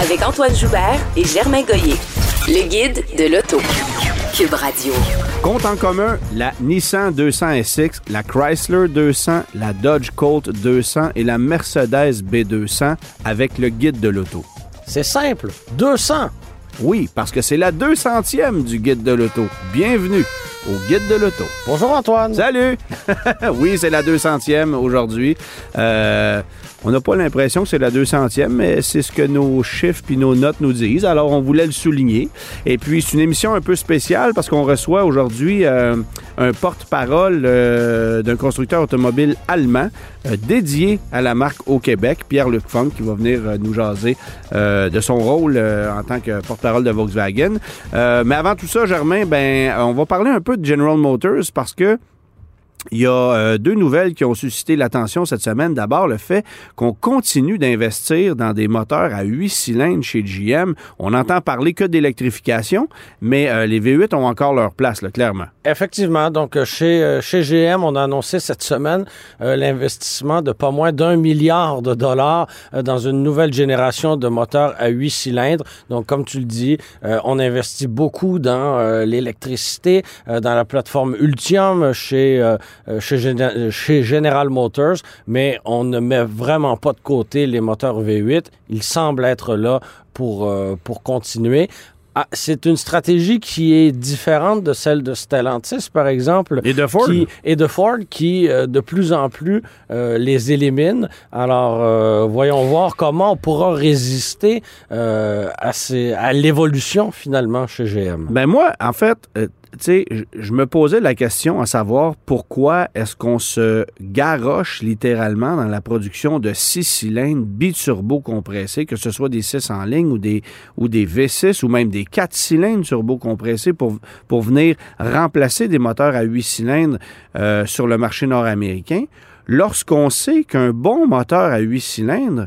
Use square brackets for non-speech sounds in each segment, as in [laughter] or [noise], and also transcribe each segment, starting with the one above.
Avec Antoine Joubert et Germain Goyer. Le guide de l'auto. Cube Radio. Compte en commun la Nissan 200 SX, la Chrysler 200, la Dodge Colt 200 et la Mercedes B200 avec le guide de l'auto. C'est simple. 200. Oui, parce que c'est la 200e du guide de l'auto. Bienvenue au guide de l'auto. Bonjour Antoine. Salut! [laughs] oui, c'est la 200e aujourd'hui. Euh, on n'a pas l'impression que c'est la 200e, mais c'est ce que nos chiffres puis nos notes nous disent. Alors, on voulait le souligner. Et puis, c'est une émission un peu spéciale parce qu'on reçoit aujourd'hui euh, un porte-parole euh, d'un constructeur automobile allemand euh, dédié à la marque au Québec, Pierre-Luc qui va venir euh, nous jaser de son rôle en tant que porte-parole de Volkswagen. Mais avant tout ça, Germain, ben, on va parler un peu de General Motors parce que il y a euh, deux nouvelles qui ont suscité l'attention cette semaine. D'abord, le fait qu'on continue d'investir dans des moteurs à 8 cylindres chez GM. On n'entend parler que d'électrification, mais euh, les V8 ont encore leur place, clairement. Effectivement. Donc, euh, chez, euh, chez GM, on a annoncé cette semaine euh, l'investissement de pas moins d'un milliard de dollars dans une nouvelle génération de moteurs à 8 cylindres. Donc, comme tu le dis, on investit beaucoup dans l'électricité, dans la plateforme Ultium chez, chez, Gene- chez General Motors, mais on ne met vraiment pas de côté les moteurs V8. Ils semblent être là pour, euh, pour continuer. Ah, c'est une stratégie qui est différente de celle de Stellantis, par exemple. Et de Ford? Qui, et de Ford, qui euh, de plus en plus euh, les élimine. Alors, euh, voyons voir comment on pourra résister euh, à, ces- à l'évolution, finalement, chez GM. Ben moi, en fait, euh, tu sais, je- me posais la question à savoir pourquoi est-ce qu'on se garoche littéralement dans la production de six cylindres biturbo compressés, que ce soit des 6 en ligne ou des, ou des V6 ou même des 4 cylindres turbo compressés pour, pour venir remplacer des moteurs à 8 cylindres euh, sur le marché nord-américain, lorsqu'on sait qu'un bon moteur à 8 cylindres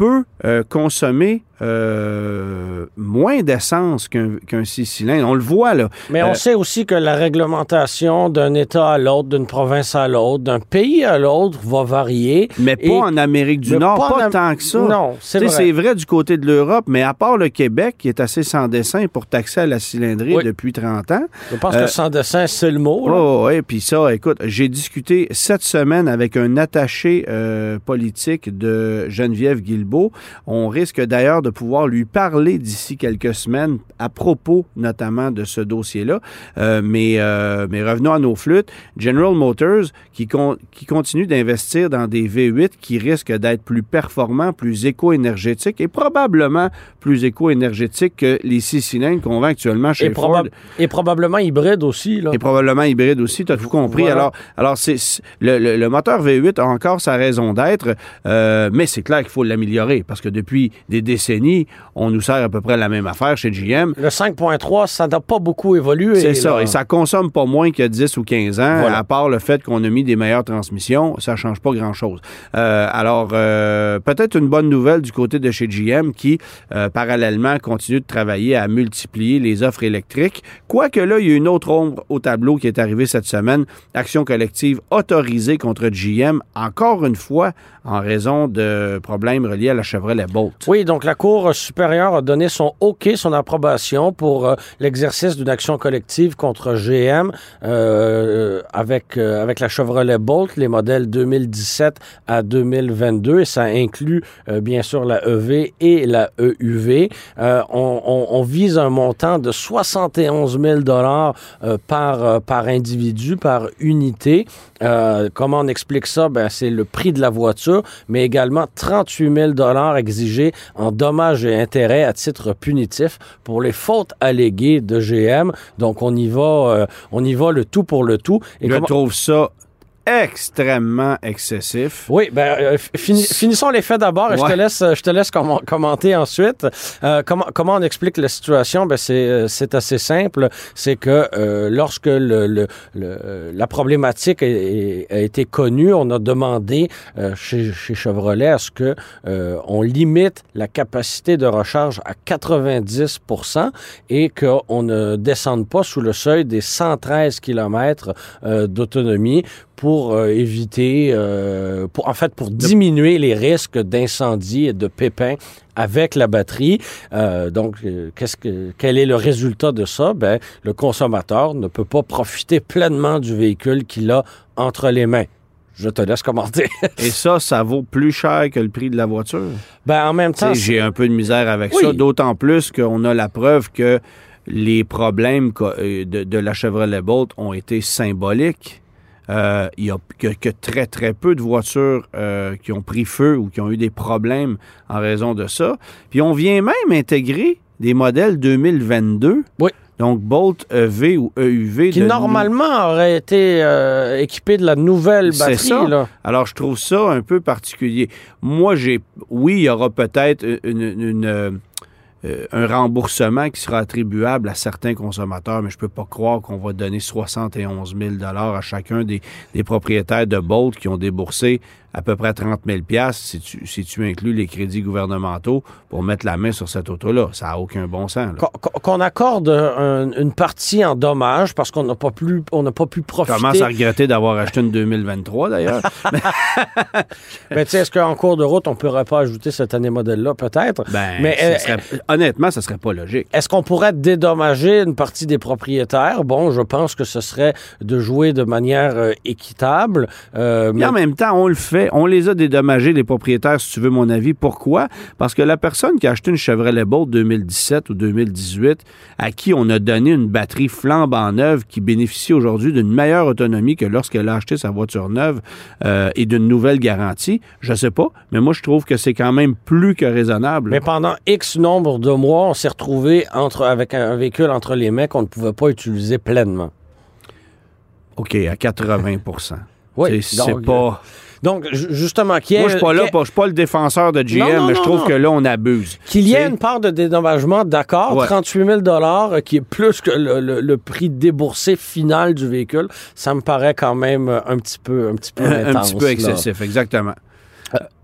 peut euh, consommer euh, moins d'essence qu'un six cylindres. On le voit, là. Mais on Euh, sait aussi que la réglementation d'un État à l'autre, d'une province à l'autre, d'un pays à l'autre va varier. Mais pas en Amérique du Nord, pas tant que ça. Non, c'est vrai. C'est vrai du côté de l'Europe, mais à part le Québec, qui est assez sans dessin pour taxer à la cylindrée Oui. depuis 30 ans. Je pense Euh, que sans dessin, c'est le mot. là. Oh, ouais, puis ça, écoute, j'ai discuté cette semaine avec un attaché politique de Geneviève Guilbeault. On risque d'ailleurs de pouvoir lui parler d'ici quelques semaines à propos notamment de ce dossier-là. Euh, mais, euh, mais revenons à nos flûtes. General Motors qui, con- qui continue d'investir dans des V8 qui risquent d'être plus performants, plus éco-énergétiques et probablement plus éco-énergétiques que les six cylindres qu'on vend actuellement chez Et, Ford. et probablement hybride aussi. Là. Et probablement hybride aussi, tu as tout compris. Voilà. Alors, alors c'est, c'est- le, le- le moteur V8 a encore sa raison d'être, euh, mais c'est clair qu'il faut l'améliorer parce que depuis des décennies, on nous sert à peu près la même affaire chez GM. Le 5.3, ça n'a pas beaucoup évolué. C'est ça, et ça consomme pas moins que 10 ou 15 ans, Voilà. à part le fait qu'on a mis des meilleures transmissions, ça change pas grand-chose. Euh, alors, euh, peut-être une bonne nouvelle du côté de chez GM qui, euh, parallèlement, continue de travailler à multiplier les offres électriques. Quoique là, il y a une autre ombre au tableau qui est arrivée cette semaine, action collective autorisée contre GM, encore une fois, en raison de problèmes reliés à la Chevrolet Bolt. Oui, donc la Cour supérieure a donné son OK, son approbation pour euh, l'exercice d'une action collective contre GM euh, avec, euh, avec la Chevrolet Bolt, les modèles 2017 à 2022, et ça inclut bien sûr la EV et la EUV. Euh, on, on- vise un montant de 71 000 dollars par, par individu, par unité. Comment on explique ça? Ben, c'est le prix de la voiture, mais également 38 000 dollars exigés en dommages et intérêts à titre punitif pour les fautes alléguées de GM. Donc, on y va, euh, on y va le tout pour le tout. Et Je comment- trouve ça extrêmement excessif. Oui, ben, euh, fini- finissons les faits d'abord et je te laisse, je te laisse commen- commenter ensuite. Euh, comment, comment on explique la situation? Ben, c'est, euh, c'est assez simple. C'est que euh, lorsque le, le- le- la problématique a, été connue, on a demandé euh, chez, chez Chevrolet à ce que euh, on limite la capacité de recharge à 90% et qu'on ne descende pas sous le seuil des 113 km euh, d'autonomie pour euh, éviter, euh, pour, en fait, pour diminuer les risques d'incendie et de pépins avec la batterie. Euh, donc, qu'est-ce que, quel est le résultat de ça? Ben, le consommateur ne peut pas profiter pleinement du véhicule qu'il a entre les mains. Je te laisse commenter. Et ça, ça vaut plus cher que le prix de la voiture? ben, en même temps, J'ai un peu de misère avec Oui. ça, d'autant plus qu'on a la preuve que les problèmes de, de la Chevrolet Bolt ont été symboliques. Euh, Il y a que, que très, très peu de voitures euh, qui ont pris feu ou qui ont eu des problèmes en raison de ça. Puis on vient même intégrer des modèles 2022. Oui. Donc Bolt EV ou EUV. qui de- normalement aurait été euh, équipé de la nouvelle batterie. ça. Là. Alors, je trouve ça un peu particulier. Moi, j'ai. Oui, il y aura peut-être une, une, euh, euh, un remboursement qui sera attribuable à certains consommateurs, mais je peux pas croire qu'on va donner 71 000 à chacun des, des propriétaires de Bolt qui ont déboursé à peu près 30 000 si tu, si tu inclus les crédits gouvernementaux pour mettre la main sur cette auto-là. Ça n'a aucun bon sens. Qu'on- accorde un- une partie en dommage parce qu'on n'a pas, plus- on n'a pas pu Je profiter. commence à regretter d'avoir acheté une 2023, d'ailleurs. [laughs] Mais tu sais, est-ce qu'en cours de route, on ne pourrait pas ajouter cette année modèle-là, peut-être? Ben, Mais, ce euh, serait- honnêtement, ça serait pas logique. Est-ce qu'on pourrait dédommager une partie des propriétaires? Bon, je pense que ce serait de jouer de manière euh, équitable. euh, Mais en même temps, on le fait. On les a dédommagés, les propriétaires, si tu veux mon avis. Pourquoi? Parce que la personne qui a acheté une Chevrolet Bolt 2017 ou 2018, à qui on a donné une batterie flambant neuve qui bénéficie aujourd'hui d'une meilleure autonomie que lorsqu'elle a acheté sa voiture neuve euh, et d'une nouvelle garantie, je sais pas, mais moi, je trouve que c'est quand même plus que raisonnable. Mais pendant X nombre de mois, on s'est retrouvé entre, avec un, véhicule entre les mains qu'on ne pouvait pas utiliser pleinement. OK, à 80% Oui, C'est pas... Donc, ju- justement, qu'il y ait, Moi, je suis pas là, je suis pas le défenseur de GM, Non, non, mais je trouve que là, on abuse. Qu'il y ait une part de dédommagement, d'accord, Ouais. 38 000 euh, qui est plus que le, le- le prix déboursé final du véhicule, ça me paraît quand même euh, un petit peu, un petit peu [laughs] un petit peu là. excessif, exactement.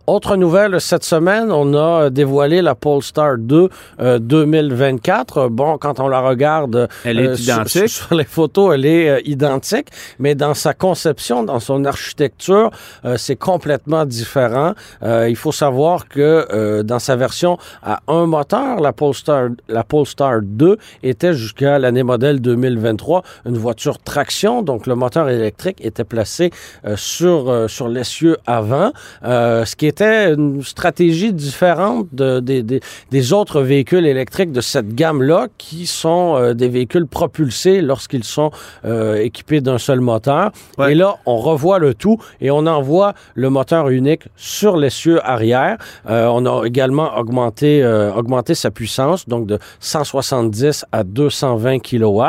Autre nouvelle, cette semaine, on a dévoilé la Polestar 2 euh, 2024. Bon, quand on la regarde Elle est euh, identique. Sur, les photos, elle est euh, identique, mais dans sa conception, dans son architecture, euh, c'est complètement différent. Euh, il faut savoir que euh, dans sa version à un moteur, la Polestar, la Polestar 2 était jusqu'à l'année modèle 2023 une voiture traction, donc le moteur électrique était placé euh, sur, euh, sur l'essieu avant, euh, ce qui était une stratégie différente de- des- autres véhicules électriques de cette gamme-là, qui sont euh, des véhicules propulsés lorsqu'ils sont euh, équipés d'un seul moteur. Ouais. Et là, on revoit le tout et on envoie le moteur unique sur l'essieu arrière. Euh, on a également augmenté, augmenté sa puissance, donc de 170 à 220 kW.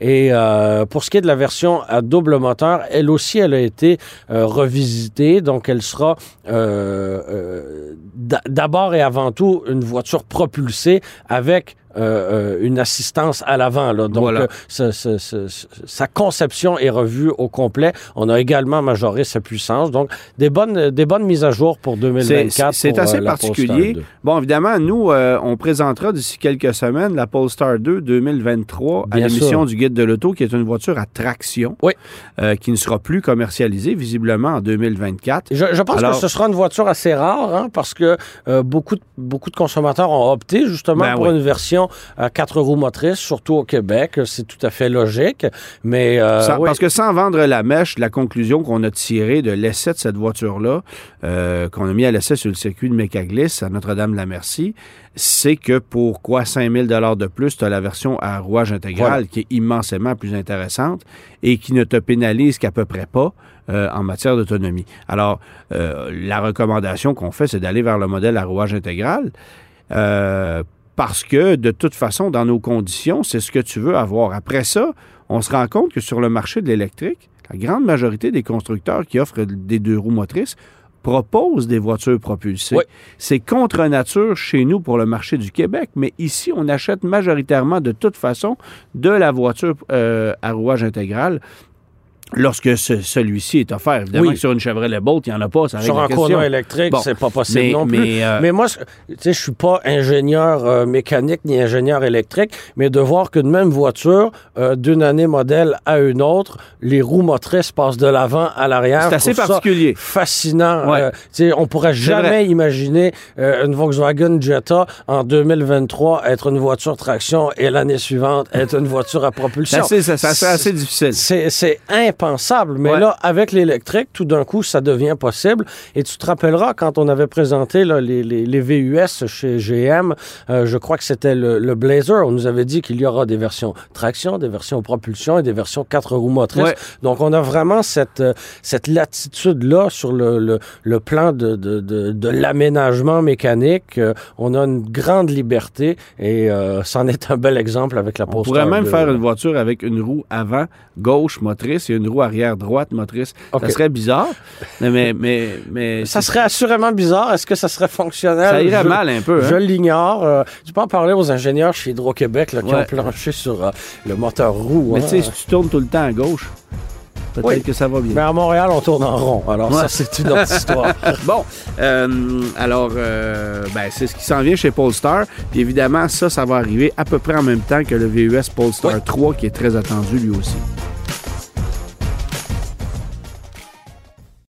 Et pour ce qui est de la version à double moteur, elle aussi, elle a été revisitée. Donc, elle sera euh, d'abord et avant tout une voiture propulsée avec euh, euh, une assistance à l'avant. là. Donc, Voilà. euh, ce- ce- ce- ce- sa conception est revue au complet. On a également majoré sa puissance. Donc, des bonnes, des bonnes mises à jour pour C'est 2024. c'est assez euh, particulier. 2. Bon, évidemment, nous, on présentera d'ici quelques semaines la Polestar 2 2023 à Bien l'émission sûr. du Guide de l'Auto, qui est une voiture à traction, Oui. qui ne sera plus commercialisée visiblement en 2024. Je, je pense Alors- que ce sera une voiture assez rare, hein, parce que beaucoup, de, beaucoup de consommateurs ont opté justement Ben pour oui. une version à quatre roues motrices, surtout au Québec. C'est tout à fait logique. Mais euh, Sans- oui. Parce que sans vendre la mèche, la conclusion qu'on a tirée de l'essai de cette voiture-là, euh, qu'on a mis à l'essai sur le circuit de Mécaglisse à Notre-Dame-la-Merci, c'est que pour quoi 5 000 de plus, tu as la version à rouage intégral Voilà. qui est immensément plus intéressante et qui ne te pénalise qu'à peu près pas euh, en matière d'autonomie. Alors, euh, la recommandation qu'on fait, c'est d'aller vers le modèle à rouage intégral. euh, parce que de toute façon, dans nos conditions, c'est ce que tu veux avoir. Après ça, on se rend compte que sur le marché de l'électrique, la grande majorité des constructeurs qui offrent des deux roues motrices proposent des voitures propulsées. Oui. C'est contre nature chez nous pour le marché du Québec, mais ici, on achète majoritairement de toute façon de la voiture euh, à rouage intégral lorsque ce- celui-ci est offert. Évidemment Oui. que sur une Chevrolet Bolt, il n'y en a pas, ça Sur un courant électrique, Bon, c'est pas possible mais- non plus. mais, euh, Mais moi, je- tu sais, je suis pas ingénieur euh, mécanique ni ingénieur électrique, mais de voir qu'une même voiture, euh, d'une année modèle à une autre, les roues motrices passent de l'avant à l'arrière. C'est assez particulier. Fascinant. Ouais. Tu sais, on pourrait jamais imaginer une Volkswagen Jetta en 2023 être une voiture traction et l'année suivante être une voiture à C'est propulsion. assez, ça serait assez difficile. C'est, c'est impensable. Mais Ouais. là, avec l'électrique, tout d'un coup, ça devient possible. Et tu te rappelleras, quand on avait présenté là, les, les- les VUS chez GM, euh, je crois que c'était le, le Blazer, on nous avait dit qu'il y aura des versions traction, des versions propulsion et des versions quatre roues motrices. Ouais. Donc, on a vraiment cette, euh, cette latitude-là sur le, le, le plan de, de, de, de l'aménagement mécanique. Euh, on a une grande liberté et euh, c'en est un bel exemple avec la On pourrait même 2. faire une voiture avec une roue avant gauche motrice et une roue arrière droite motrice. Ça serait bizarre, mais, mais, mais [laughs] Ça serait assurément bizarre. Est-ce que ça serait fonctionnel? ça irait Je- mal un peu. Je hein. l'ignore. Euh, tu peux en parler aux ingénieurs chez Hydro-Québec qui Ouais. ont planché sur euh, le moteur roue. Mais hein. tu sais, si tu tournes tout le temps à gauche, peut-être Oui. que ça va bien. Mais à Montréal, on tourne en rond. Alors Ouais. ça, c'est une autre histoire. [laughs] Bon, euh, alors, euh, ben, c'est ce qui s'en vient chez Polestar. Puis évidemment, ça, ça va arriver à peu près en même temps que le VUS Polestar Oui. 3 qui est très attendu lui aussi.